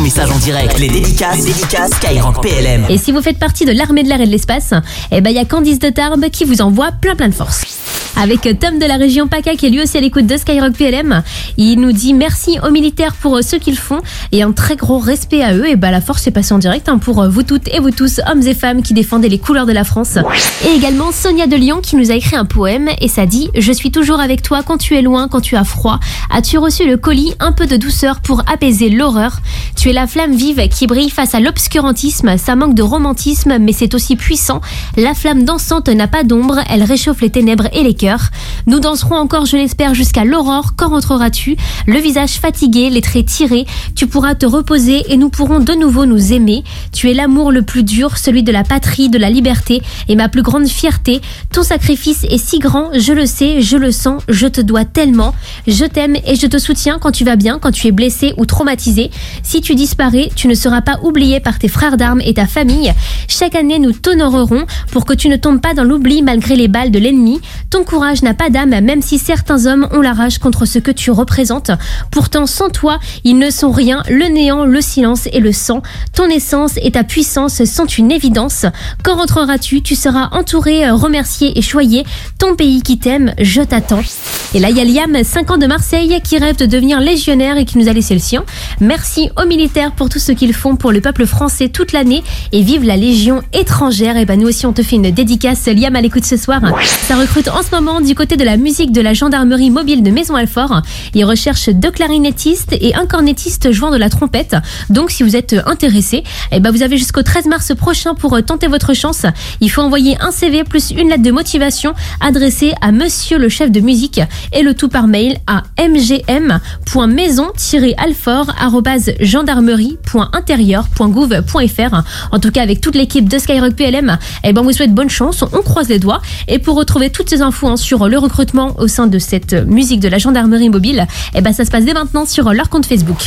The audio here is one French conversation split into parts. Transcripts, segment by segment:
en direct. Les dédicaces, PLM. Et si vous faites partie de l'armée de l'air et de l'espace, eh ben il y a Candice de Tarbes qui vous envoie plein plein de force. Avec Tom de la région PACA qui est lui aussi à l'écoute de Skyrock PLM, il nous dit merci aux militaires pour euh, ce qu'ils font et un très gros respect à eux. Et bah la force est passée en direct hein, pour euh, vous toutes et vous tous, hommes et femmes qui défendaient les couleurs de la France. Et également Sonia de Lyon qui nous a écrit un poème et ça dit Je suis toujours avec toi quand tu es loin, quand tu as froid. As-tu reçu le colis, un peu de douceur pour apaiser l'horreur? Tu es la flamme vive qui brille face à l'obscurantisme. Ça manque de romantisme, mais c'est aussi puissant. La flamme dansante n'a pas d'ombre, elle réchauffe les ténèbres et les cœurs. Nous danserons encore, je l'espère, jusqu'à l'aurore. Quand rentreras-tu Le visage fatigué, les traits tirés. Tu pourras te reposer et nous pourrons de nouveau nous aimer. Tu es l'amour le plus dur, celui de la patrie, de la liberté et ma plus grande fierté. Ton sacrifice est si grand, je le sais, je le sens, je te dois tellement. Je t'aime et je te soutiens quand tu vas bien, quand tu es blessé ou traumatisé. Si tu disparais, tu ne seras pas oublié par tes frères d'armes et ta famille. Chaque année, nous t'honorerons pour que tu ne tombes pas dans l'oubli malgré les balles de l'ennemi. Ton courage n'a pas d'âme, même si certains hommes ont la rage contre ce que tu représentes. Pourtant, sans toi, ils ne sont rien. Le néant, le silence et le sang. Ton essence et ta puissance sont une évidence. Quand rentreras-tu? Tu seras entouré, remercié et choyé. Ton pays qui t'aime, je t'attends. Et là, il y a Liam, 5 ans de Marseille, qui rêve de devenir légionnaire et qui nous a laissé le sien. Merci aux militaires pour tout ce qu'ils font pour le peuple français toute l'année et vive la Légion étrangère. Et ben nous aussi, on te fait une dédicace, Liam, à l'écoute ce soir. Ça recrute en ce moment du côté de la musique de la gendarmerie mobile de Maison Alfort. Ils recherchent deux clarinettistes et un cornettiste jouant de la trompette. Donc, si vous êtes intéressé, eh ben vous avez jusqu'au 13 mars prochain pour tenter votre chance. Il faut envoyer un CV plus une lettre de motivation adressée à monsieur le chef de musique et le tout par mail à mgm.maison-alfort@gendarmerie.intérieur.gouv.fr. En tout cas, avec toute l'équipe de Skyrock PLM, eh ben on vous souhaite bonne chance. On croise les doigts. Et pour retrouver toutes ces infos hein, sur le recrutement au sein de cette musique de la gendarmerie mobile, eh ben ça se passe dès maintenant sur leur compte Facebook.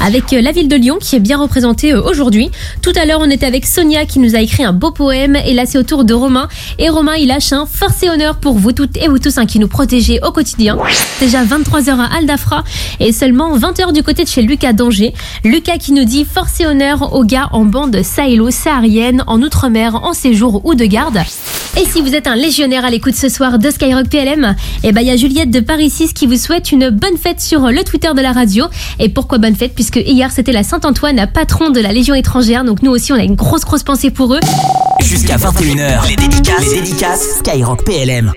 Avec euh, la ville de Lyon qui est bien représentée euh, aujourd'hui. Tout à l'heure, on était avec Sonia qui nous a écrit un beau poème et là c'est au tour de Romain. Et Romain, il lâche un force et honneur pour vous toutes et vous tous hein, qui nous protégez au quotidien. Déjà 23h à Aldafra et seulement 20h du côté de chez Lucas Danger. Lucas qui nous dit force et honneur aux gars en bande sahélo-saharienne, en outre-mer, en séjour ou de garde. Et si vous êtes un légionnaire à l'écoute ce soir de Skyrock PLM, eh ben il y a Juliette de Paris 6 qui vous souhaite une bonne fête sur le Twitter de la radio. Et pourquoi bonne fête? Puisque hier c'était la Saint-Antoine, patron de la Légion étrangère. Donc nous aussi on a une grosse grosse pensée pour eux. Jusqu'à 21h, les dédicaces, les dédicaces Skyrock PLM.